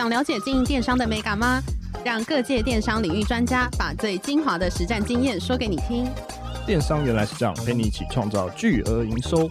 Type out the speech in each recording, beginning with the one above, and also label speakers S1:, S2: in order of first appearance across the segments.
S1: 想了解经营电商的美感吗？让各界电商领域专家把最精华的实战经验说给你听。
S2: 电商原来是这样，陪你一起创造巨额营收。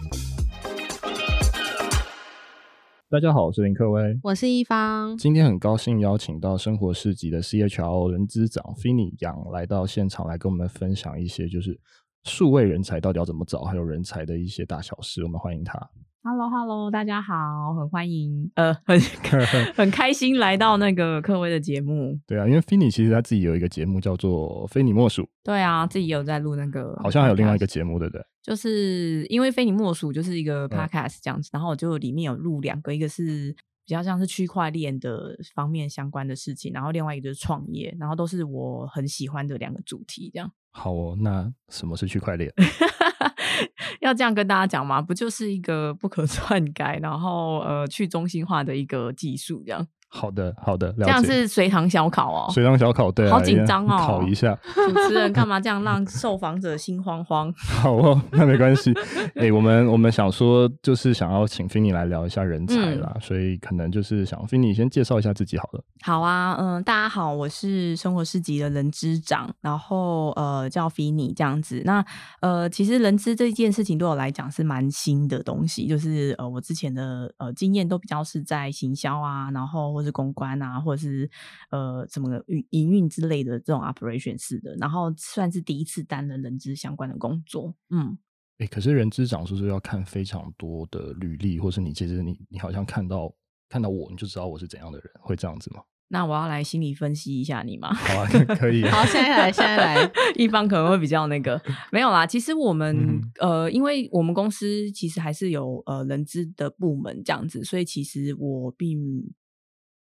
S2: 大家好，我是林克威，
S1: 我是一方。
S2: 今天很高兴邀请到生活市集的 CHRO 人资长 Finny 杨来到现场，来跟我们分享一些就是数位人才到底要怎么找，还有人才的一些大小事。我们欢迎他。
S3: Hello，Hello，大家好，很欢迎，呃，很 很开心来到那个科威的节目。
S2: 对啊，因为 Finny 其实他自己有一个节目叫做《非你莫属》。
S3: 对啊，自己有在录那个，
S2: 好像还有另外一个节目，对不对？
S3: 就是因为《非你莫属》就是一个 podcast 这样子，嗯、然后我就里面有录两个，一个是比较像是区块链的方面相关的事情，然后另外一个就是创业，然后都是我很喜欢的两个主题，这样。
S2: 好哦，那什么是区块链？
S3: 要这样跟大家讲吗？不就是一个不可篡改，然后呃去中心化的一个技术这样。
S2: 好的，好的，
S3: 这样是随堂小考哦，
S2: 随堂小考，对，
S3: 好紧张哦，
S2: 考一下。
S3: 主持人干嘛这样让受访者心慌慌？
S2: 好哦，那没关系。哎、欸，我们我们想说，就是想要请 Finny 来聊一下人才啦，嗯、所以可能就是想 Finny 先介绍一下自己好了。
S3: 好啊，嗯，大家好，我是生活市集的人资长，然后呃叫 Finny 这样子。那呃，其实人资这件事情对我来讲是蛮新的东西，就是呃我之前的呃经验都比较是在行销啊，然后。或是公关啊，或者是呃什么运营运之类的这种 operation 式的，然后算是第一次担任人资相关的工作。嗯，
S2: 哎、欸，可是人资长是不是要看非常多的履历，或是你其实你你好像看到看到我，你就知道我是怎样的人，会这样子吗？
S3: 那我要来心理分析一下你吗？
S2: 好啊，可以。
S1: 好，现在来，现在来，
S3: 一方可能会比较那个，没有啦。其实我们、嗯、呃，因为我们公司其实还是有呃人资的部门这样子，所以其实我并。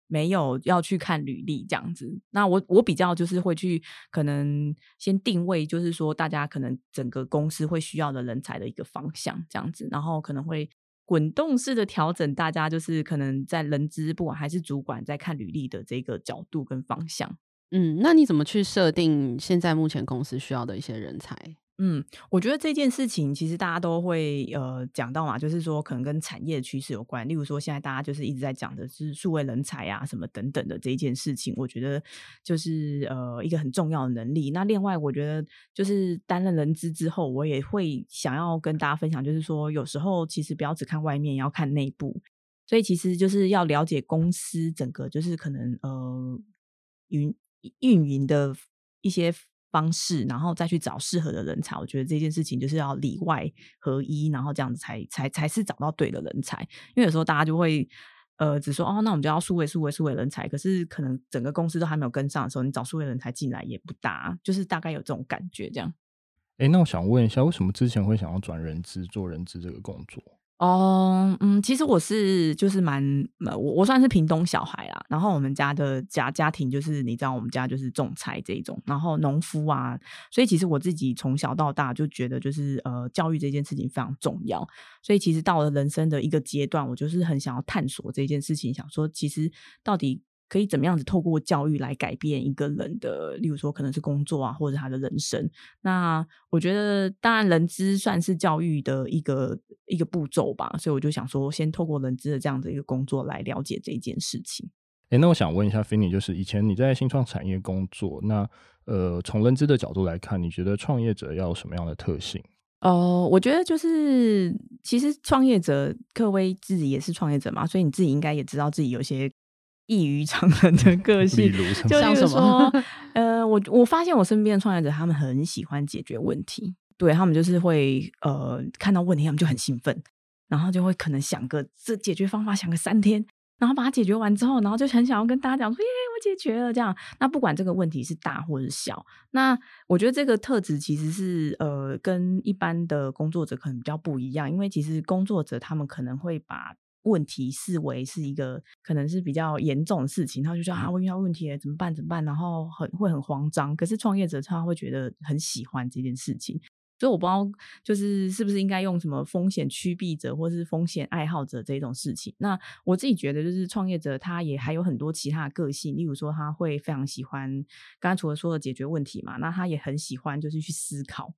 S3: 没有要去看履历这样子，那我我比较就是会去可能先定位，就是说大家可能整个公司会需要的人才的一个方向这样子，然后可能会滚动式的调整大家就是可能在人资不管还是主管在看履历的这个角度跟方向。
S1: 嗯，那你怎么去设定现在目前公司需要的一些人才？
S3: 嗯，我觉得这件事情其实大家都会呃讲到嘛，就是说可能跟产业的趋势有关。例如说，现在大家就是一直在讲的是数位人才啊，什么等等的这一件事情，我觉得就是呃一个很重要的能力。那另外，我觉得就是担任人资之后，我也会想要跟大家分享，就是说有时候其实不要只看外面，要看内部。所以其实就是要了解公司整个就是可能呃运运营的一些。方式，然后再去找适合的人才。我觉得这件事情就是要里外合一，然后这样子才才才是找到对的人才。因为有时候大家就会呃，只说哦，那我们就要数位数位数位人才，可是可能整个公司都还没有跟上的时候，你找数位人才进来也不大，就是大概有这种感觉这样。
S2: 哎，那我想问一下，为什么之前会想要转人资做人资这个工作？
S3: 哦嗯，其实我是就是蛮，我我算是屏东小孩啦。然后我们家的家家庭就是，你知道，我们家就是种菜这种，然后农夫啊，所以其实我自己从小到大就觉得，就是呃，教育这件事情非常重要。所以其实到了人生的一个阶段，我就是很想要探索这件事情，想说其实到底。可以怎么样子透过教育来改变一个人的，例如说可能是工作啊，或者他的人生。那我觉得，当然人资算是教育的一个一个步骤吧，所以我就想说，先透过人资的这样的一个工作来了解这一件事情。
S2: 诶，那我想问一下 Finny，就是以前你在新创产业工作，那呃，从人资的角度来看，你觉得创业者要有什么样的特性？
S3: 哦、呃，我觉得就是其实创业者，克威自己也是创业者嘛，所以你自己应该也知道自己有些。异于常人的个性，就像是说，呃，我我发现我身边的创业者，他们很喜欢解决问题，对，他们就是会呃看到问题，他们就很兴奋，然后就会可能想个这解决方法，想个三天，然后把它解决完之后，然后就很想要跟大家讲说，耶，我解决了这样。那不管这个问题是大或是小，那我觉得这个特质其实是呃跟一般的工作者可能比较不一样，因为其实工作者他们可能会把。问题视为是一个可能是比较严重的事情，他就说啊，我遇到问题了，怎么办？怎么办？然后很会很慌张。可是创业者他会觉得很喜欢这件事情，所以我不知道就是是不是应该用什么风险趋避者或是风险爱好者这种事情。那我自己觉得就是创业者他也还有很多其他的个性，例如说他会非常喜欢刚刚除了说的解决问题嘛，那他也很喜欢就是去思考。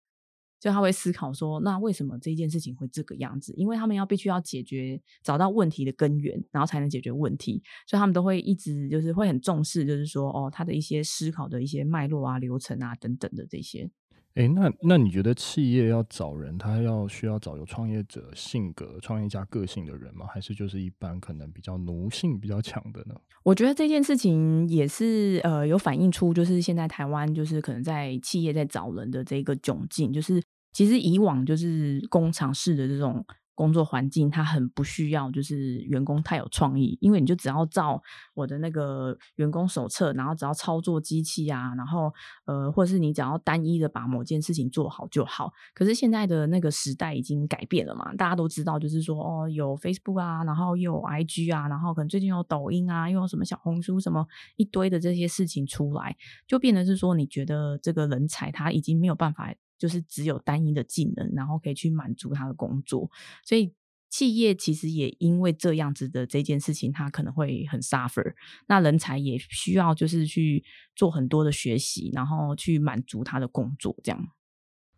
S3: 就他会思考说，那为什么这件事情会这个样子？因为他们要必须要解决，找到问题的根源，然后才能解决问题，所以他们都会一直就是会很重视，就是说哦，他的一些思考的一些脉络啊、流程啊等等的这些。
S2: 哎，那那你觉得企业要找人，他要需要找有创业者性格、创业家个性的人吗？还是就是一般可能比较奴性比较强的呢？
S3: 我觉得这件事情也是呃有反映出，就是现在台湾就是可能在企业在找人的这个窘境，就是其实以往就是工厂式的这种。工作环境，他很不需要，就是员工太有创意，因为你就只要照我的那个员工手册，然后只要操作机器啊，然后呃，或者是你只要单一的把某件事情做好就好。可是现在的那个时代已经改变了嘛，大家都知道，就是说哦，有 Facebook 啊，然后又有 IG 啊，然后可能最近有抖音啊，又有什么小红书什么一堆的这些事情出来，就变得是说，你觉得这个人才他已经没有办法。就是只有单一的技能，然后可以去满足他的工作，所以企业其实也因为这样子的这件事情，他可能会很 suffer。那人才也需要就是去做很多的学习，然后去满足他的工作，这样。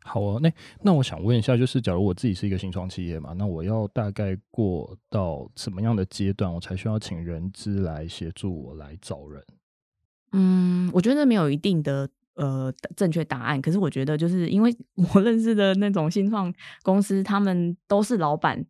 S2: 好啊，那那我想问一下，就是假如我自己是一个新创企业嘛，那我要大概过到什么样的阶段，我才需要请人资来协助我来找人？
S3: 嗯，我觉得没有一定的。呃，正确答案。可是我觉得，就是因为 我认识的那种新创公司，他们都是老板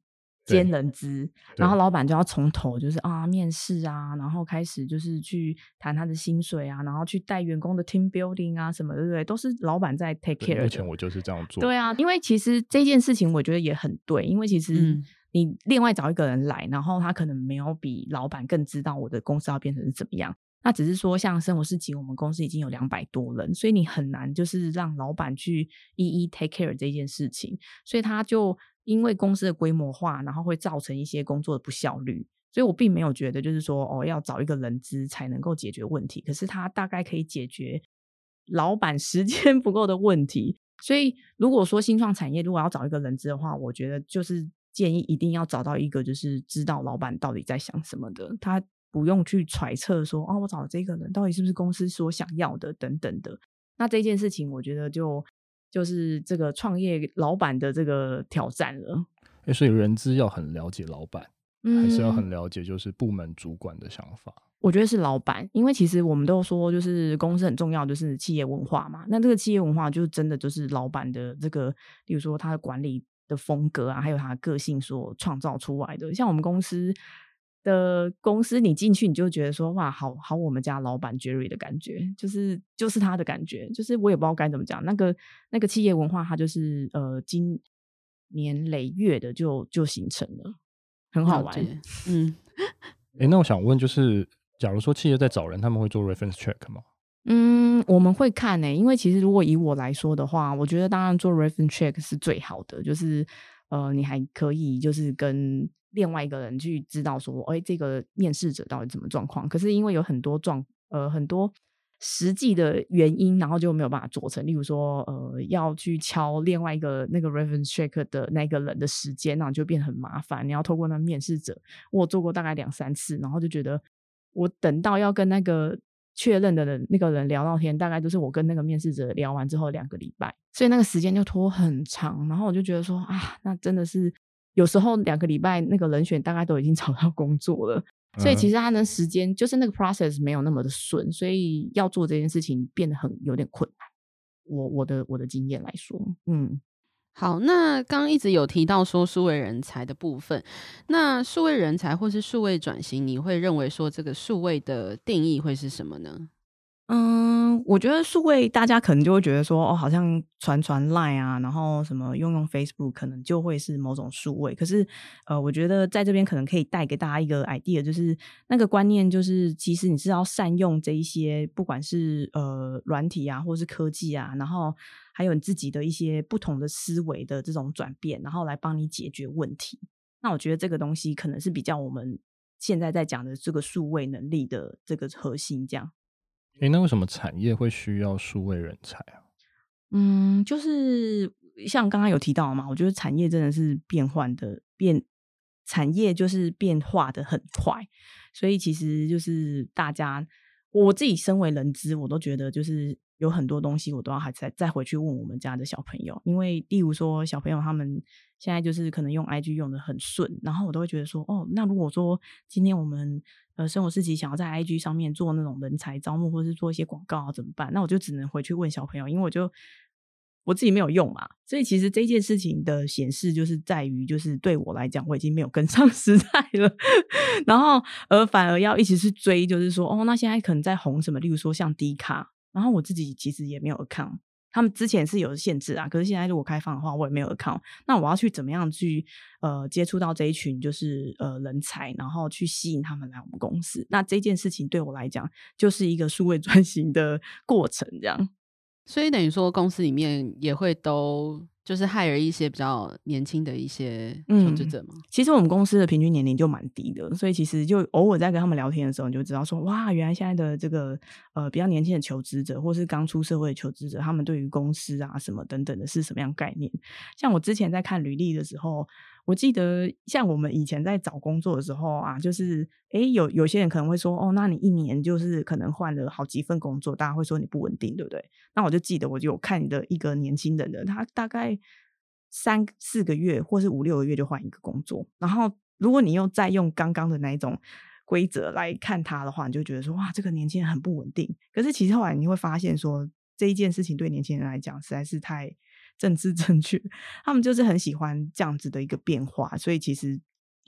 S3: 兼人资，然后老板就要从头就是啊面试啊，然后开始就是去谈他的薪水啊，然后去带员工的 team building 啊什么，对不对？都是老板在 take care。
S2: 目前我就是这样做。
S3: 对啊，因为其实这件事情我觉得也很对，因为其实你另外找一个人来，然后他可能没有比老板更知道我的公司要变成是怎么样。那只是说，像生活市集，我们公司已经有两百多人，所以你很难就是让老板去一一 take care 这件事情，所以他就因为公司的规模化，然后会造成一些工作的不效率。所以我并没有觉得就是说，哦，要找一个人资才能够解决问题，可是他大概可以解决老板时间 不够的问题。所以如果说新创产业如果要找一个人资的话，我觉得就是建议一定要找到一个就是知道老板到底在想什么的，他。不用去揣测说，哦，我找的这个人到底是不是公司所想要的等等的。那这件事情，我觉得就就是这个创业老板的这个挑战了。
S2: 欸，所以人资要很了解老板，还是要很了解就是部门主管的想法？嗯，
S3: 我觉得是老板，因为其实我们都说，就是公司很重要，就是企业文化嘛。那这个企业文化，就真的就是老板的这个，例如说他的管理的风格啊，还有他的个性所创造出来的。像我们公司。的公司，你进去你就觉得说，哇，好好，我们家老板 Jerry 的感觉，就是就是他的感觉，就是我也不知道该怎么讲，那个那个企业文化，它就是呃，经年累月的就就形成了，很好玩。嗯，
S2: 哎、欸，那我想问，就是假如说企业在找人，他们会做 reference check 吗？
S3: 嗯，我们会看呢、欸，因为其实如果以我来说的话，我觉得当然做 reference check 是最好的，就是呃，你还可以就是跟。另外一个人去知道说，哎，这个面试者到底怎么状况？可是因为有很多状，呃，很多实际的原因，然后就没有办法做成。例如说，呃，要去敲另外一个那个 reference check 的那个人的时间，那就变很麻烦。你要透过那面试者，我做过大概两三次，然后就觉得我等到要跟那个确认的人那个人聊到天，大概都是我跟那个面试者聊完之后两个礼拜，所以那个时间就拖很长。然后我就觉得说，啊，那真的是。有时候两个礼拜那个人选大概都已经 找到工作了，所以其实他的时间就是那个 process 没有那么的顺，所以要做这件事情变得很有点困难。我我的我的经验来说，嗯，
S1: 好，那刚刚一直有提到说数位人才的部分，那数位人才或是数位转型，你会认为说这个数位的定义会是什么呢？
S3: 嗯，我觉得数位大家可能就会觉得说，哦，好像传传 Line 啊，然后什么用用 Facebook，可能就会是某种数位。可是，呃，我觉得在这边可能可以带给大家一个 idea，就是那个观念，就是其实你是要善用这一些，不管是呃软体啊，或是科技啊，然后还有你自己的一些不同的思维的这种转变，然后来帮你解决问题。那我觉得这个东西可能是比较我们现在在讲的这个数位能力的这个核心，这样。
S2: 诶，那为什么产业会需要数位人才啊？
S3: 嗯，就是像刚刚有提到嘛，我觉得产业真的是变换的变，产业就是变化的很快，所以其实就是大家，我自己身为人资，我都觉得就是有很多东西我都要还再再回去问我们家的小朋友，因为例如说小朋友他们现在就是可能用 IG 用得很顺，然后我都会觉得说，哦，那如果说今天我们呃生活市集想要在 IG 上面做那种人才招募，或者是做一些广告啊，怎么办？那我就只能回去问小朋友，因为我就我自己没有用嘛。所以其实这件事情的显示就是在于，就是对我来讲，我已经没有跟上 时代了，然后而反而要一直去追，就是说，哦，那现在可能在红什么？例如说像 D 卡。然后我自己其实也没有 account，他们之前是有限制啊，可是现在如果开放的话，我也没有 account。那我要去怎么样去呃接触到这一群就是呃人才，然后去吸引他们来我们公司？那这件事情对我来讲就是一个数位转型的过程，这样。
S1: 所以等于说公司里面也会都。就是 hire 一些比较年轻的一些求职者嘛、
S3: 嗯。其实我们公司的平均年龄就蛮低的，所以其实就偶尔在跟他们聊天的时候，你就知道说，哇，原来现在的这个呃比较年轻的求职者，或是刚出社会的求职者，他们对于公司啊什么等等的是什么样概念？像我之前在看履历的时候。我记得，像我们以前在找工作的时候啊，就是，诶，有有些人可能会说，哦，那你一年就是可能换了好几份工作，大家会说你不稳定，对不对？那我就记得，我就有看你的一个年轻人的，他大概三四个月或是五六个月就换一个工作，然后如果你又再用刚刚的那一种规则来看他的话，你就觉得说，哇，这个年轻人很不稳定。可是其实后来你会发现说，这一件事情对年轻人来讲实在是太。政治正确，他们就是很喜欢这样子的一个变化，所以其实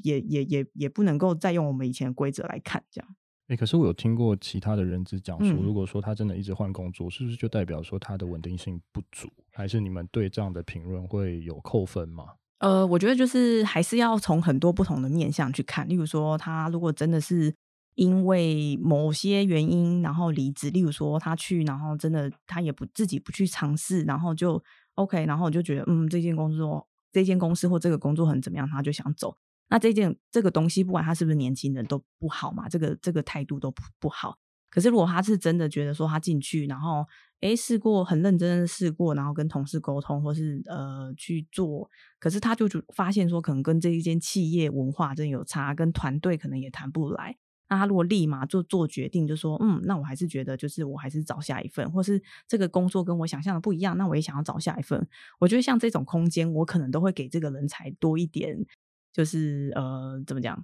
S3: 也也也也不能够再用我们以前的规则来看这样。
S2: 哎、欸，可是我有听过其他的人只讲说，
S3: 嗯、
S2: 如果说他真的一直换工作，是不是就代表说他的稳定性不足？还是你们对这样的评论会有扣分吗？
S3: 呃，我觉得就是还是要从很多不同的面向去看，例如说他如果真的是因为某些原因然后离职，例如说他去然后真的他也不自己不去尝试，然后就。OK，然后我就觉得，嗯，这间公司说，这间公司或这个工作很怎么样，他就想走。那这件这个东西，不管他是不是年轻人，都不好嘛。这个这个态度都不不好。可是如果他是真的觉得说他进去，然后诶试过很认真的试过，然后跟同事沟通，或是呃去做，可是他就发现说，可能跟这一间企业文化真有差，跟团队可能也谈不来。那他如果立马做做决定，就说嗯，那我还是觉得就是我还是找下一份，或是这个工作跟我想象的不一样，那我也想要找下一份。我觉得像这种空间，我可能都会给这个人才多一点，就是呃，怎么讲？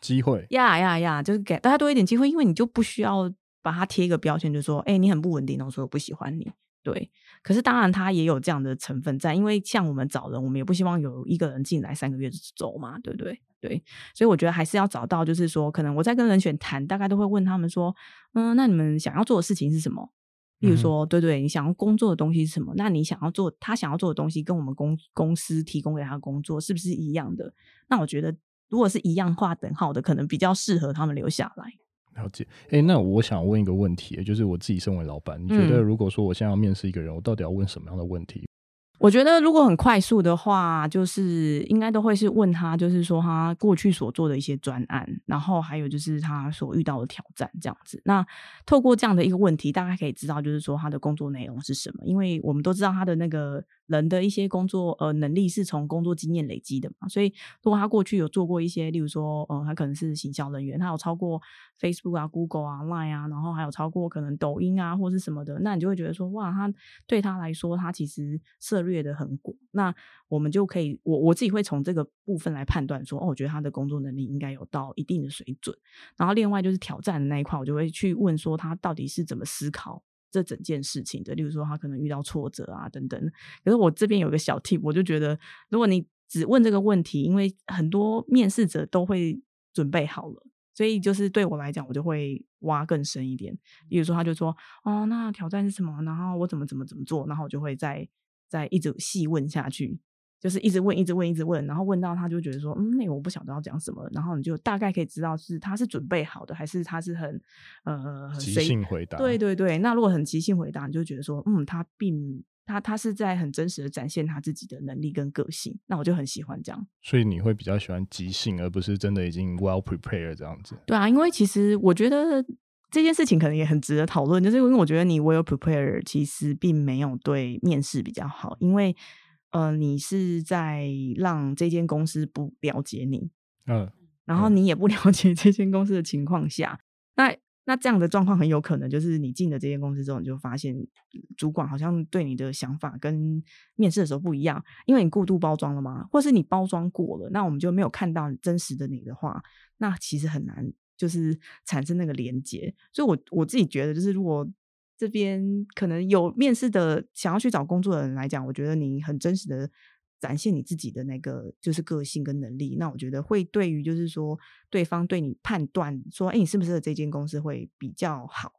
S2: 机会
S3: 呀呀呀，就是给大家多一点机会，因为你就不需要把它贴一个标签，就说哎，你很不稳定，然后说我不喜欢你。对，可是当然他也有这样的成分在，因为像我们找人，我们也不希望有一个人进来三个月就走嘛，对不对？对，所以我觉得还是要找到，就是说，可能我在跟人选谈，大概都会问他们说，嗯，那你们想要做的事情是什么？比如说，对对，你想要工作的东西是什么？那你想要做他想要做的东西，跟我们公公司提供给他的工作是不是一样的？那我觉得，如果是一样划等号的，可能比较适合他们留下来。
S2: 了解。哎，那我想问一个问题，就是我自己身为老板，你觉得如果说我现在要面试一个人，我到底要问什么样的问题？
S3: 我觉得如果很快速的话，就是应该都会是问他，就是说他过去所做的一些专案，然后还有就是他所遇到的挑战这样子。那透过这样的一个问题，大概可以知道就是说他的工作内容是什么，因为我们都知道他的那个。人的一些工作呃能力是从工作经验累积的嘛，所以如果他过去有做过一些，例如说，呃，他可能是行销人员，他有超过 Facebook 啊、Google 啊、Line 啊，然后还有超过可能抖音啊或是什么的，那你就会觉得说，哇，他对他来说，他其实涉略的很广。那我们就可以，我我自己会从这个部分来判断说，哦，我觉得他的工作能力应该有到一定的水准。然后另外就是挑战的那一块，我就会去问说，他到底是怎么思考。这整件事情的，例如说他可能遇到挫折啊等等。可是我这边有个小 tip，我就觉得，如果你只问这个问题，因为很多面试者都会准备好了，所以就是对我来讲，我就会挖更深一点。例如说，他就说：“哦，那挑战是什么？然后我怎么怎么怎么做？”然后我就会再再一直细问下去。就是一直问，一直问，一直问，然后问到他就觉得说，嗯，那个我不晓得要讲什么，然后你就大概可以知道是他是准备好的，还是他是很呃很
S2: 即兴回答。
S3: 对对对，那如果很即兴回答，你就觉得说，嗯，他并他他是在很真实的展现他自己的能力跟个性，那我就很喜欢这样。
S2: 所以你会比较喜欢即兴，而不是真的已经 well prepared 这样子。
S3: 对啊，因为其实我觉得这件事情可能也很值得讨论，就是因为我觉得你 well prepared 其实并没有对面试比较好，因为。呃，你是在让这间公司不了解你，
S2: 嗯，
S3: 然后你也不 了解这间公司的情况下，那那这样的状况很有可能就是你进了这间公司之后，你就发现主管好像对你的想法跟面试的时候不一样，因为你过度包装了嘛，或是你包装过了，那我们就没有看到真实的你的话，那其实很难就是产生那个连接。所以我我自己觉得，就是如果这边可能有面试的想要去找工作的人来讲，我觉得你很真实的展现你自己的那个就是个性跟能力，那我觉得会对于就是说对方对你判断说，哎，你是不是这间公司会比较好，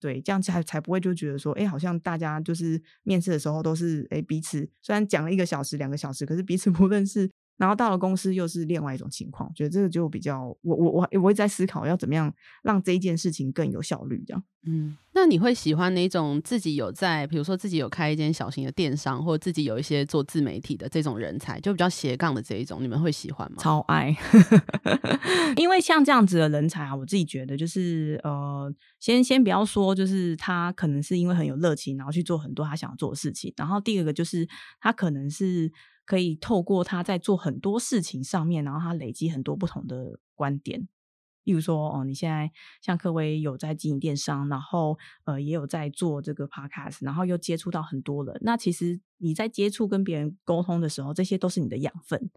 S3: 对，这样才才不会就觉得说，哎，好像大家就是面试的时候都是哎彼此虽然讲了一个小时两个小时，可是彼此不认识。然后到了公司又是另外一种情况，觉得这个就比较，我我我我会在思考要怎么样让这一件事情更有效率，这样。
S1: 嗯，那你会喜欢哪种自己有在，比如说自己有开一间小型的电商，或者自己有一些做自媒体的这种人才，就比较斜杠的这一种，你们会喜欢吗？
S3: 超爱，因为像这样子的人才啊，我自己觉得就是呃，先先不要说，就是他可能是因为很有热情，然后去做很多他想要做的事情，然后第二个就是他可能是。可以透过他在做很多事情上面，然后他累积很多不同的观点。例如说，哦，你现在像科威有在经营电商，然后呃也有在做这个 podcast，然后又接触到很多人。那其实你在接触跟别人沟通的时候，这些都是你的养分。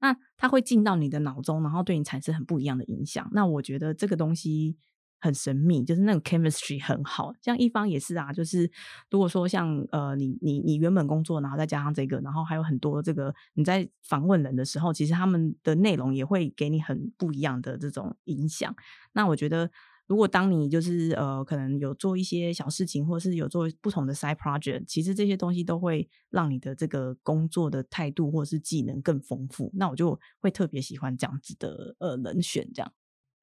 S3: 那他会进到你的脑中，然后对你产生很不一样的影响。那我觉得这个东西。很神秘，就是那种 chemistry 很好，像一方也是啊，就是如果说像呃，你你你原本工作，然后再加上这个，然后还有很多这个你在访问人的时候，其实他们的内容也会给你很不一样的这种影响。那我觉得，如果当你就是呃，可能有做一些小事情，或是有做不同的 side project，其实这些东西都会让你的这个工作的态度或是技能更丰富。那我就会特别喜欢这样子的呃人选这样。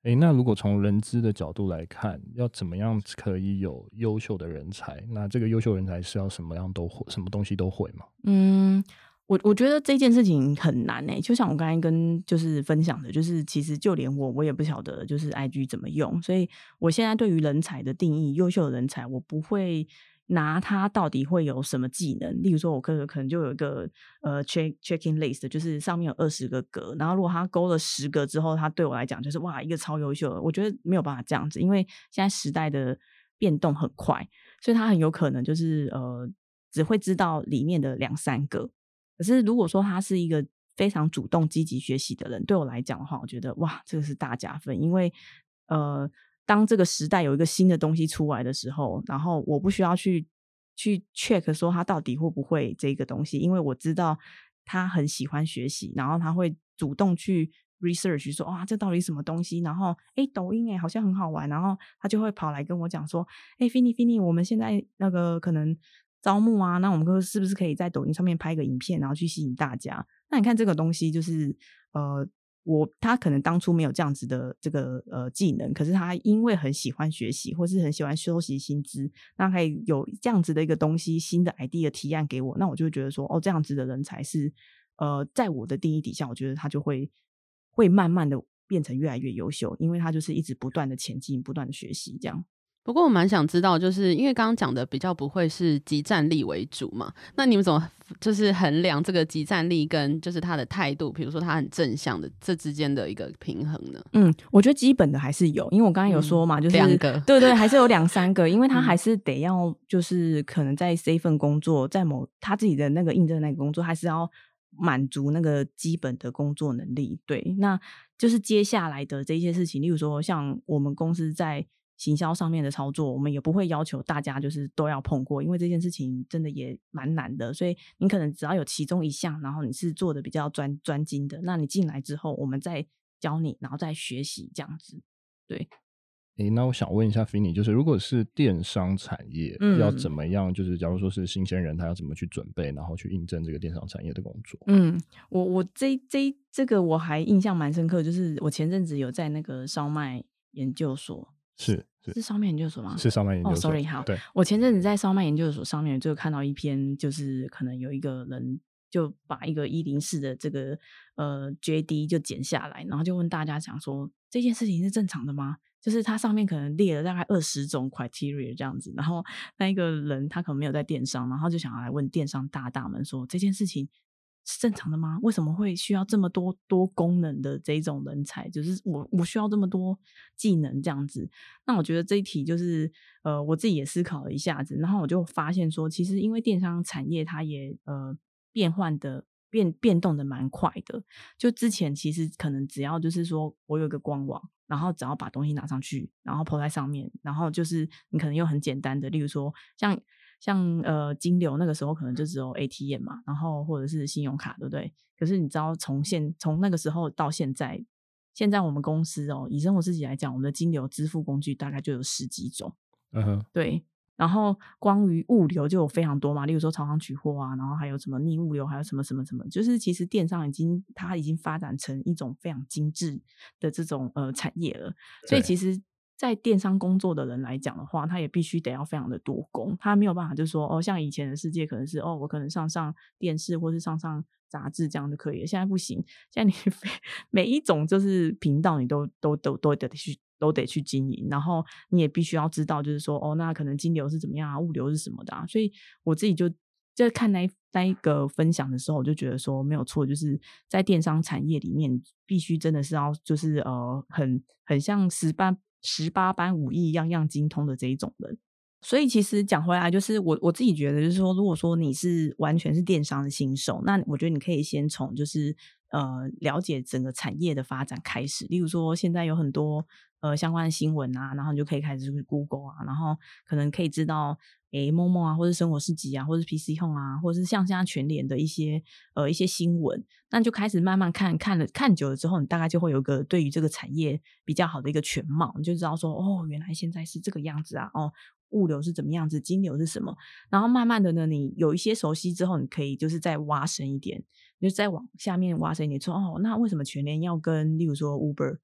S2: 诶，那如果从人资的角度来看，要怎么样可以有优秀的人才？那这个优秀人才是要什么样都会，什么东西都会吗？
S3: 嗯，我我觉得这件事情很难诶。就像我刚才跟就是分享的，就是其实就连我我也不晓得就是 IG 怎么用，所以我现在对于人才的定义，优秀的人才我不会。拿他到底会有什么技能？例如说，我可可能就有一个呃 check checking list，就是上面有二十个格，然后如果他勾了十个之后，他对我来讲就是哇，一个超优秀的。我觉得没有办法这样子，因为现在时代的变动很快，所以他很有可能就是呃只会知道里面的两三个。可是如果说他是一个非常主动积极学习的人，对我来讲的话，我觉得哇，这个是大加分，因为呃。当这个时代有一个新的东西出来的时候，然后我不需要去去 check 说他到底会不会这个东西，因为我知道他很喜欢学习，然后他会主动去 research 说哇，这到底什么东西？然后哎，抖音哎好像很好玩，然后他就会跑来跟我讲说，哎，Finny Finny，我们现在那个可能招募啊，那我们是不是可以在抖音上面拍个影片，然后去吸引大家？那你看这个东西就是呃。我他可能当初没有这样子的这个呃技能，可是他因为很喜欢学习，或是很喜欢收集新知，那可以有这样子的一个东西，新的 idea 提案给我，那我就会觉得说，哦，这样子的人才是呃，在我的定义底下，我觉得他就会会慢慢的变成越来越优秀，因为他就是一直不断的前进，不断的学习这样。
S1: 不过我蛮想知道，就是因为刚刚讲的比较不会是集战力为主嘛，那你们怎么就是衡量这个集战力跟就是他的态度，比如说他很正向的这之间的一个平衡呢？
S3: 嗯，我觉得基本的还是有，因为我刚刚有说嘛，嗯、就是两个，对对，还是有两三个，因为他还是得要就是可能在这份工作，在某他自己的那个应征那个工作，还是要满足那个基本的工作能力。对，那就是接下来的这些事情，例如说像我们公司在。行销上面的操作，我们也不会要求大家就是都要碰过，因为这件事情真的也蛮难的。所以你可能只要有其中一项，然后你是做的比较专专精的，那你进来之后，我们再教你，然后再学习这样子。对。
S2: 诶、欸，那我想问一下 Finny，就是如果是电商产业，嗯、要怎么样？就是假如说是新鲜人，他要怎么去准备，然后去应征这个电商产业的工作？
S3: 嗯，我我这这这个我还印象蛮深刻，就是我前阵子有在那个烧麦研究所。
S2: 是是，
S3: 是烧麦研究所吗？
S2: 是烧麦研究所。
S3: 哦，sorry，好。对，我前阵子在烧麦研究所上面就看到一篇，就是可能有一个人就把一个一零四的这个呃 JD 就剪下来，然后就问大家讲说，这件事情是正常的吗？就是它上面可能列了大概二十种 criteria 这样子，然后那一个人他可能没有在电商，然后就想要来问电商大大们说，这件事情是正常的吗？为什么会需要这么多多功能的这种人才？就是我我需要这么多技能这样子？那我觉得这一题就是呃，我自己也思考了一下子，然后我就发现说，其实因为电商产业它也呃变换的变变动的蛮快的。就之前其实可能只要就是说我有个官网，然后只要把东西拿上去，然后铺在上面，然后就是你可能用很简单的，例如说像。像呃金流那个时候可能就只有 ATM 嘛，然后或者是信用卡，对不对？可是你知道从现从那个时候到现在，现在我们公司哦，以生活自己来讲，我们的金流支付工具大概就有十几种，嗯哼，对。然后关于物流就有非常多嘛，例如说超商取货啊，然后还有什么逆物流，还有什么什么什么，就是其实电商已经它已经发展成一种非常精致的这种呃产业了，所以其实。在电商工作的人来讲的话，他也必须得要非常的多工，他没有办法就说哦，像以前的世界可能是哦，我可能上上电视或是上上杂志这样就可以了。现在不行，现在你 每一种就是频道你都都都都得去都得去经营，然后你也必须要知道就是说哦，那可能金流是怎么样啊，物流是什么的啊。所以我自己就在看那那一个分享的时候，我就觉得说没有错，就是在电商产业里面，必须真的是要就是呃，很很像十八。十八般武艺，样样精通的这一种人，所以其实讲回来，就是我我自己觉得，就是说，如果说你是完全是电商的新手，那我觉得你可以先从就是呃了解整个产业的发展开始。例如说，现在有很多呃相关的新闻啊，然后你就可以开始去 Google 啊，然后可能可以知道。诶，momo 啊，或者生活市集啊，或者 PC Home 啊，或者是像现在全联的一些呃一些新闻，那就开始慢慢看，看了看久了之后，你大概就会有一个对于这个产业比较好的一个全貌，你就知道说，哦，原来现在是这个样子啊，哦，物流是怎么样子，金流是什么，然后慢慢的呢，你有一些熟悉之后，你可以就是再挖深一点，就再往下面挖深一点，说，哦，那为什么全联要跟例如说 Uber？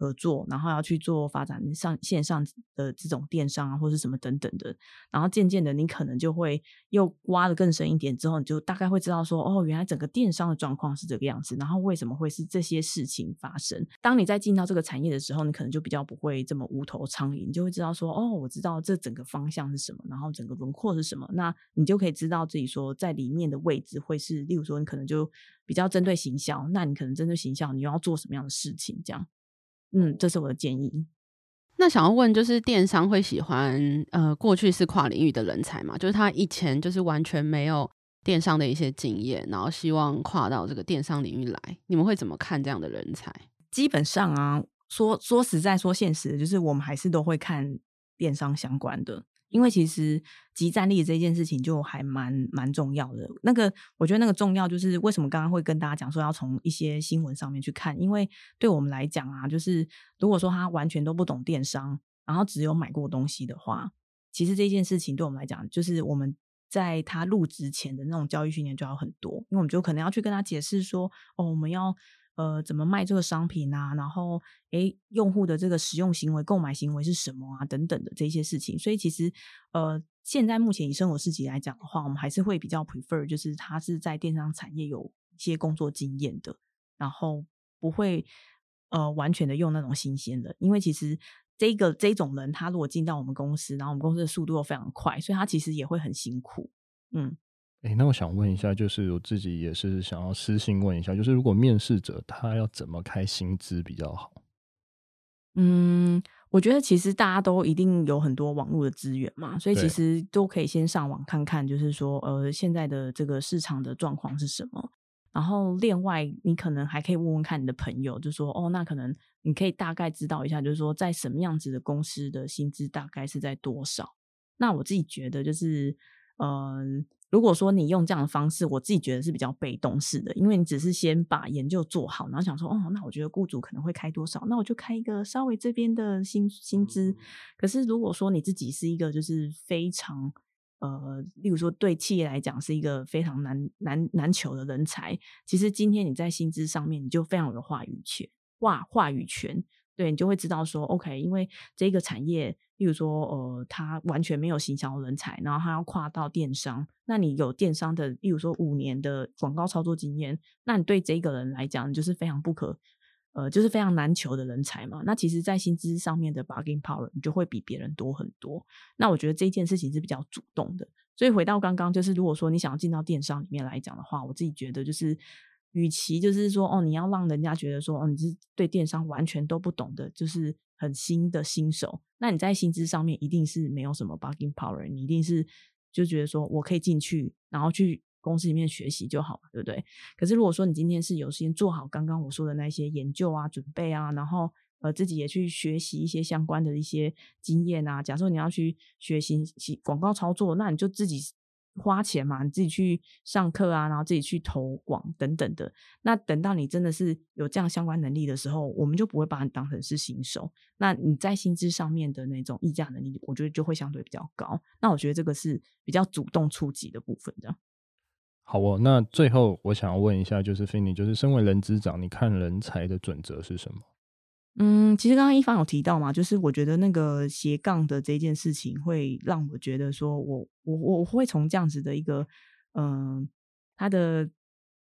S3: 合作，然后要去做发展上线上的这种电商啊，或是什么等等的，然后渐渐的，你可能就会又挖得更深一点，之后你就大概会知道说，哦，原来整个电商的状况是这个样子，然后为什么会是这些事情发生？当你在进到这个产业的时候，你可能就比较不会这么无头苍蝇，你就会知道说，哦，我知道这整个方向是什么，然后整个轮廓是什么，那你就可以知道自己说在里面的位置会是，例如说你可能就比较针对行销，那你可能针对行销，你又要做什么样的事情，这样。嗯，这是我的建议。
S1: 那想要问，就是电商会喜欢呃，过去是跨领域的人才嘛？就是他以前就是完全没有电商的一些经验，然后希望跨到这个电商领域来，你们会怎么看这样的人才？
S3: 基本上啊，说说实在说现实，就是我们还是都会看电商相关的。因为其实即战力这件事情就还蛮蛮重要的。那个我觉得那个重要就是为什么刚刚会跟大家讲说要从一些新闻上面去看，因为对我们来讲啊，就是如果说他完全都不懂电商，然后只有买过东西的话，其实这件事情对我们来讲，就是我们在他入职前的那种教育训练就要很多，因为我们就可能要去跟他解释说，哦，我们要。呃，怎么卖这个商品啊？然后，诶，用户的这个使用行为、购买行为是什么啊？等等的这些事情。所以，其实，呃，现在目前以生活市集来讲的话，我们还是会比较 prefer，就是他是在电商产业有一些工作经验的，然后不会呃完全的用那种新鲜的，因为其实这个这种人，他如果进到我们公司，然后我们公司的速度又非常快，所以他其实也会很辛苦，嗯。
S2: 哎，那我想问一下，就是我自己也是想要私信问一下，就是如果面试者他要怎么开薪资比较好？
S3: 嗯，我觉得其实大家都一定有很多网络的资源嘛，所以其实都可以先上网看看，就是说呃现在的这个市场的状况是什么。然后另外你可能还可以问问看你的朋友，就说哦，那可能你可以大概知道一下，就是说在什么样子的公司的薪资大概是在多少。那我自己觉得就是嗯。呃如果说你用这样的方式，我自己觉得是比较被动式的，因为你只是先把研究做好，然后想说，哦，那我觉得雇主可能会开多少，那我就开一个稍微这边的薪薪资。可是如果说你自己是一个就是非常呃，例如说对企业来讲是一个非常难难难求的人才，其实今天你在薪资上面你就非常有话语权，话话语权。对，你就会知道说，OK，因为这个产业，例如说，呃，他完全没有行销人才，然后他要跨到电商，那你有电商的，例如说五年的广告操作经验，那你对这个人来讲，就是非常不可呃，就是非常难求的人才嘛。那其实，在薪资上面的 bargaining power，你就会比别人多很多。那我觉得这件事情是比较主动的。所以回到刚刚，就是如果说你想要进到电商里面来讲的话，我自己觉得就是，与其就是说哦，你要让人家觉得说哦，你是对电商完全都不懂的，就是很新的新手，那你在薪资上面一定是没有什么 bargaining power，你一定是就觉得说我可以进去，然后去。公司里面学习就好，对不对？可是如果说你今天是有时间做好刚刚我说的那些研究啊、准备啊，然后呃自己也去学习一些相关的一些经验啊。假设你要去学习广告操作，那你就自己花钱嘛，你自己去上课啊，然后自己去投广等等的。那等到你真的是有这样相关能力的时候，我们就不会把你当成是新手。那你在薪资上面的那种议价能力，我觉得就会相对比较高。那我觉得这个是比较主动出击的部分，这样。
S2: 好哦，那最后我想要问一下，就是 Finny，就是身为人资长，你看人才的准则是什么？
S3: 嗯，其实刚刚一方有提到嘛，就是我觉得那个斜杠的这件事情，会让我觉得说我我我会从这样子的一个嗯、他的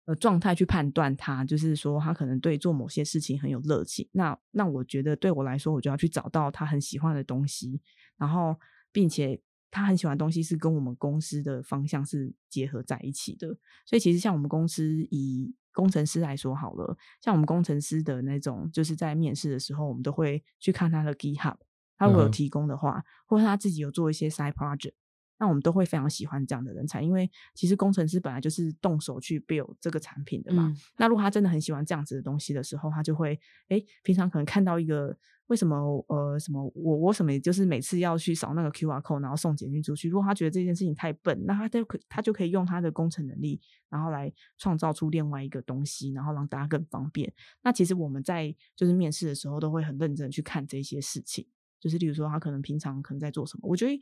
S3: 呃状态去判断他，就是说他可能对做某些事情很有热情。那那我觉得对我来说，我就要去找到他很喜欢的东西，然后并且。他很喜欢的东西是跟我们公司的方向是结合在一起的，所以其实像我们公司以工程师来说好了，像我们工程师的那种，就是在面试的时候，我们都会去看他的 GitHub，他如果有提供的话，或者他自己有做一些 side project。那我们都会非常喜欢这样的人才，因为其实工程师本来就是动手去 build 这个产品的嘛。嗯、那如果他真的很喜欢这样子的东西的时候，他就会，哎，平常可能看到一个为什么呃什么我我什么，就是每次要去扫那个 QR code，然后送简讯出去。如果他觉得这件事情太笨，那他就可他就可以用他的工程能力，然后来创造出另外一个东西，然后让大家更方便。那其实我们在就是面试的时候都会很认真去看这些事情，就是例如说他可能平常可能在做什么，我觉得。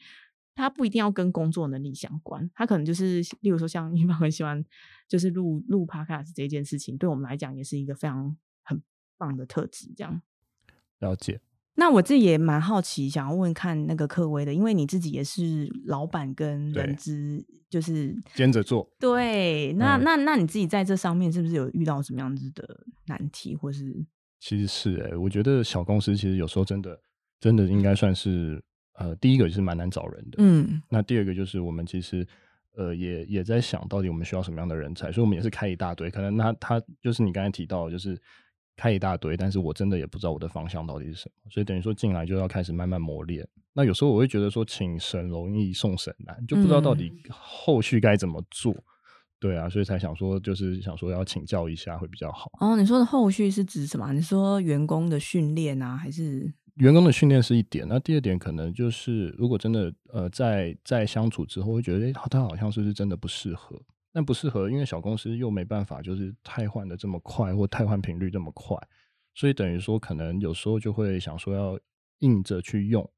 S3: 他不一定要跟工作能力相关，他可能就是，例如说像一般很喜欢，就是录录 podcast 这件事情，对我们来讲也是一个非常很棒的特质。这样
S2: 了解。
S3: 那我自己也蛮好奇，想要问看那个克威的，因为你自己也是老板跟人资，就是
S2: 兼着做。
S3: 对，那、嗯、那那你自己在这上面是不是有遇到什么样子的难题，或是？
S2: 其实是哎、欸，我觉得小公司其实有时候真的真的应该算是。呃，第一个就是蛮难找人的，嗯，那第二个就是我们其实呃也也在想到底我们需要什么样的人才，所以我们也是开一大堆，可能那他就是你刚才提到的，就是开一大堆，但是我真的也不知道我的方向到底是什么，所以等于说进来就要开始慢慢磨练。那有时候我会觉得说，请神容易送神难，就不知道到底后续该怎么做，嗯、对啊，所以才想说就是想说要请教一下会比较好。
S3: 哦，你说的后续是指什么？你说员工的训练啊，还是？
S2: 员工的训练是一点，那第二点可能就是，如果真的呃在在相处之后，会觉得诶，他好像是不是真的不适合？但不适合，因为小公司又没办法，就是太换的这么快，或太换频率这么快，所以等于说，可能有时候就会想说要硬着去用。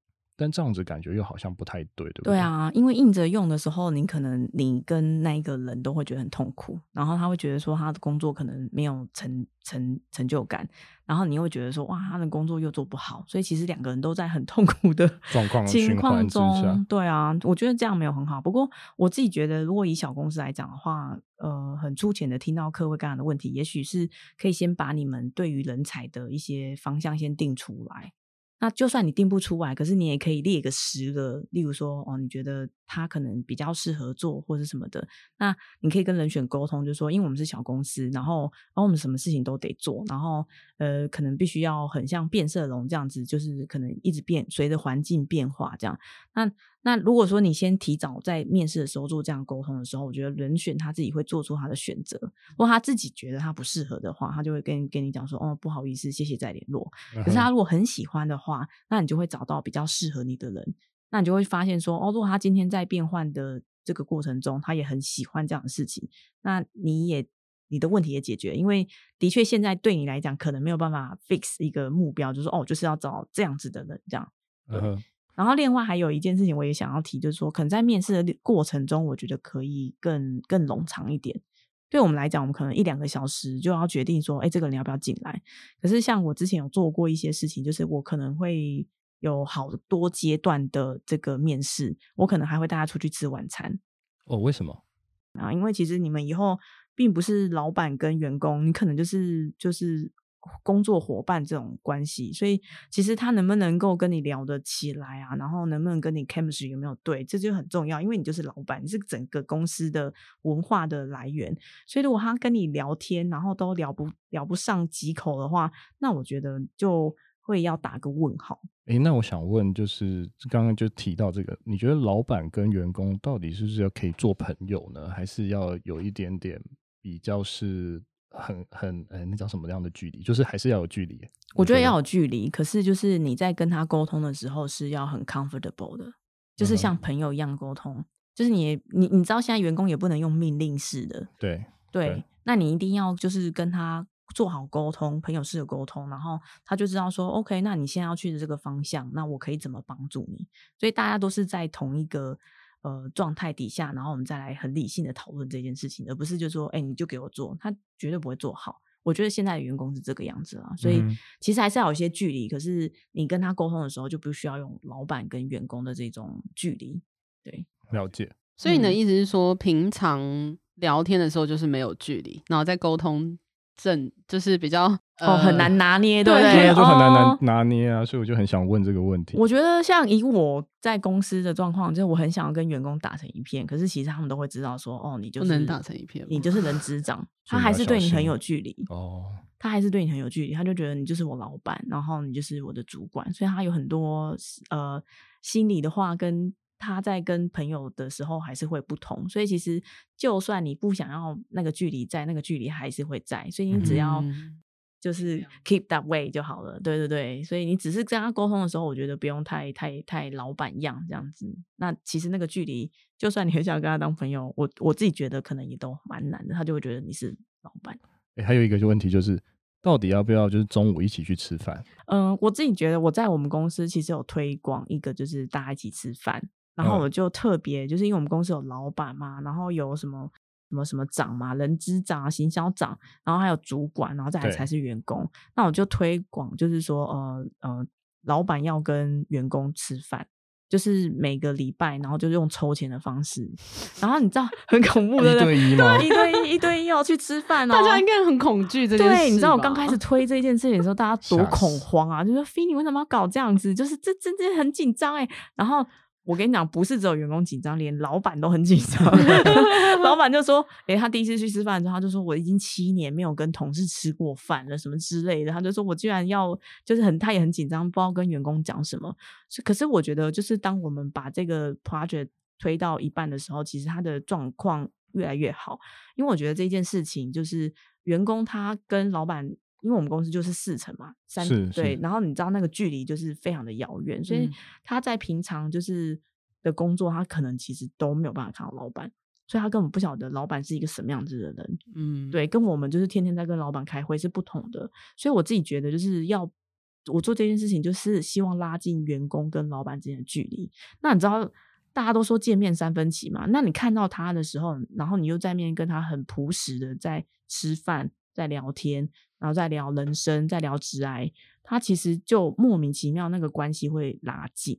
S2: 但这样子感觉又好像不太对，对不对？
S3: 对啊，因为硬着用的时候，你可能你跟那一个人都会觉得很痛苦，然后他会觉得说他的工作可能没有成成成就感，然后你又会觉得说哇，他的工作又做不好，所以其实两个人都在很痛苦的 状况情况中。对啊，我觉得这样没有很好。不过我自己觉得，如果以小公司来讲的话，呃，很粗浅的听到客户刚刚的问题，也许是可以先把你们对于人才的一些方向先定出来。那就算你定不出来，可是你也可以列个十个，例如说，哦，你觉得他可能比较适合做或者什么的，那你可以跟人选沟通，就是说，因为我们是小公司，然后，然后我们什么事情都得做，然后，呃，可能必须要很像变色龙这样子，就是可能一直变，随着环境变化这样。那那如果说你先提早在面试的时候做这样沟通的时候，我觉得人选他自己会做出他的选择。如果他自己觉得他不适合的话，他就会跟跟你讲说：“哦，不好意思，谢谢再联络。”可是他如果很喜欢的话，那你就会找到比较适合你的人。那你就会发现说：“哦，如果他今天在变换的这个过程中，他也很喜欢这样的事情，那你也你的问题也解决。因为的确现在对你来讲可能没有办法 fix 一个目标，就是说哦，就是要找这样子的人这样。”嗯。然后另外还有一件事情，我也想要提，就是说，可能在面试的过程中，我觉得可以更更冗长一点。对我们来讲，我们可能一两个小时就要决定说，哎，这个人要不要进来？可是像我之前有做过一些事情，就是我可能会有好多阶段的这个面试，我可能还会带他出去吃晚餐。
S2: 哦，为什么？
S3: 啊，因为其实你们以后并不是老板跟员工，你可能就是就是工作伙伴这种关系，所以其实他能不能够跟你聊得起来啊，然后能不能跟你 chemistry 有没有对，这就很重要，因为你就是老板，你是整个公司的文化的来源，所以如果他跟你聊天，然后都聊不聊不上几口的话，那我觉得就会要打个问号。
S2: 诶、欸，那我想问，就是刚刚就提到这个，你觉得老板跟员工到底是不是要可以做朋友呢，还是要有一点点比较是？很很呃、欸，那叫什么样的距离？就是还是要有距离。
S3: 我觉得要有距离，可是就是你在跟他沟通的时候是要很 comfortable 的，就是像朋友一样沟通。嗯、就是你你你知道现在员工也不能用命令式的，
S2: 对
S3: 对，对，那你一定要就是跟他做好沟通，朋友式的沟通，然后他就知道说，OK，那你现在要去的这个方向，那我可以怎么帮助你？所以大家都是在同一个。呃，状态底下，然后我们再来很理性的讨论这件事情，而不是就说，哎、欸，你就给我做，他绝对不会做好。我觉得现在的员工是这个样子啊，所以其实还是要有一些距离。可是你跟他沟通的时候，就不需要用老板跟员工的这种距离。对，
S2: 了解。
S1: 所以你的意思是说，平常聊天的时候就是没有距离，然后在沟通。正就是比较
S3: 哦，很难拿捏，对，
S2: 对，就很难拿拿捏啊，所以我就很想问这个问题。
S3: 我觉得像以我在公司的状况，就是我很想要跟员工打成一片，可是其实他们都会知道说，哦，你就是
S1: 不能打成一片，
S3: 你就是人资长，他还是对你很有距离
S2: 哦，
S3: 他还是对你很有距离，他就觉得你就是我老板，然后你就是我的主管，所以他有很多呃心里的话跟。他在跟朋友的时候还是会不同，所以其实就算你不想要那个距离在，那个距离还是会在，所以你只要就是 keep that way 就好了。嗯、对对对，所以你只是跟他沟通的时候，我觉得不用太太太老板样这样子。那其实那个距离，就算你很想跟他当朋友，我我自己觉得可能也都蛮难的，他就会觉得你是老板。
S2: 哎、欸，还有一个问题就是，到底要不要就是中午一起去吃饭？
S3: 嗯，我自己觉得我在我们公司其实有推广一个，就是大家一起吃饭。然后我就特别，就是因为我们公司有老板嘛，然后有什么什么什么长嘛，人资长啊、行销长，然后还有主管，然后再来才是员工。那我就推广，就是说，呃呃，老板要跟员工吃饭，就是每个礼拜，然后就是用抽签的方式。然后你知道很恐怖的，
S2: 一对一吗？
S3: 对，一对一，一对一要去吃饭哦。
S1: 大家应该很恐惧这件事。对，
S3: 你知道我刚开始 推这件事情的时候，大家多恐慌啊！就说菲，你为什么要搞这样子？就是这真的很紧张哎。然后。我跟你讲，不是只有员工紧张，连老板都很紧张。老板就说：“诶、欸，他第一次去吃饭的时候，他就说我已经七年没有跟同事吃过饭了，什么之类的。”他就说：“我居然要，就是很，他也很紧张，不知道跟员工讲什么。”可是我觉得，就是当我们把这个 project 推到一半的时候，其实他的状况越来越好，因为我觉得这件事情就是员工他跟老板。因为我们公司就是四层嘛，三对，然后你知道那个距离就是非常的遥远，所以他在平常就是的工作，他可能其实都没有办法看到老板，所以他根本不晓得老板是一个什么样子的人。嗯，对，跟我们就是天天在跟老板开会是不同的，所以我自己觉得就是要我做这件事情，就是希望拉近员工跟老板之间的距离。那你知道大家都说见面三分情嘛？那你看到他的时候，然后你又在面跟他很朴实的在吃饭，在聊天。然后在聊人生，在聊致癌，他其实就莫名其妙那个关系会拉近，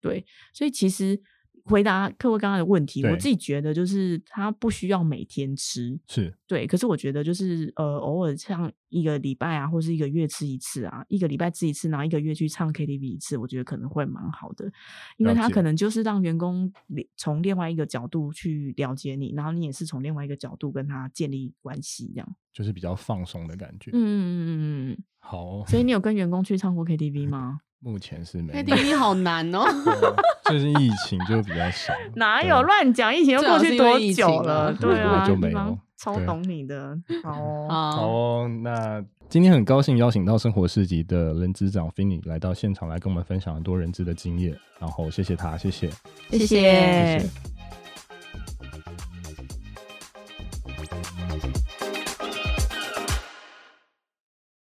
S3: 对，所以其实。回答客户刚刚的问题，我自己觉得就是他不需要每天吃，
S2: 是
S3: 对。可是我觉得就是呃，偶尔像一个礼拜啊，或是一个月吃一次啊，一个礼拜吃一次，然后一个月去唱 KTV 一次，我觉得可能会蛮好的，因为他可能就是让员工从另外一个角度去了解你，然后你也是从另外一个角度跟他建立关系，这样
S2: 就是比较放松的感觉。
S3: 嗯嗯嗯嗯，
S2: 好。
S3: 所以你有跟 员工去唱过 KTV 吗？
S2: 目前是没。
S1: KTV 好难哦。
S2: 最近疫情就比较少，
S3: 哪有乱讲？疫情又过去多久了？对啊，
S2: 就没有。
S3: 超懂你的，好哦，
S2: 好哦。那今天很高兴邀请到生活市集的人资长 Finny 来到现场来跟我们分享很多人资的经验，然后谢谢他，谢谢，
S3: 谢谢。谢谢。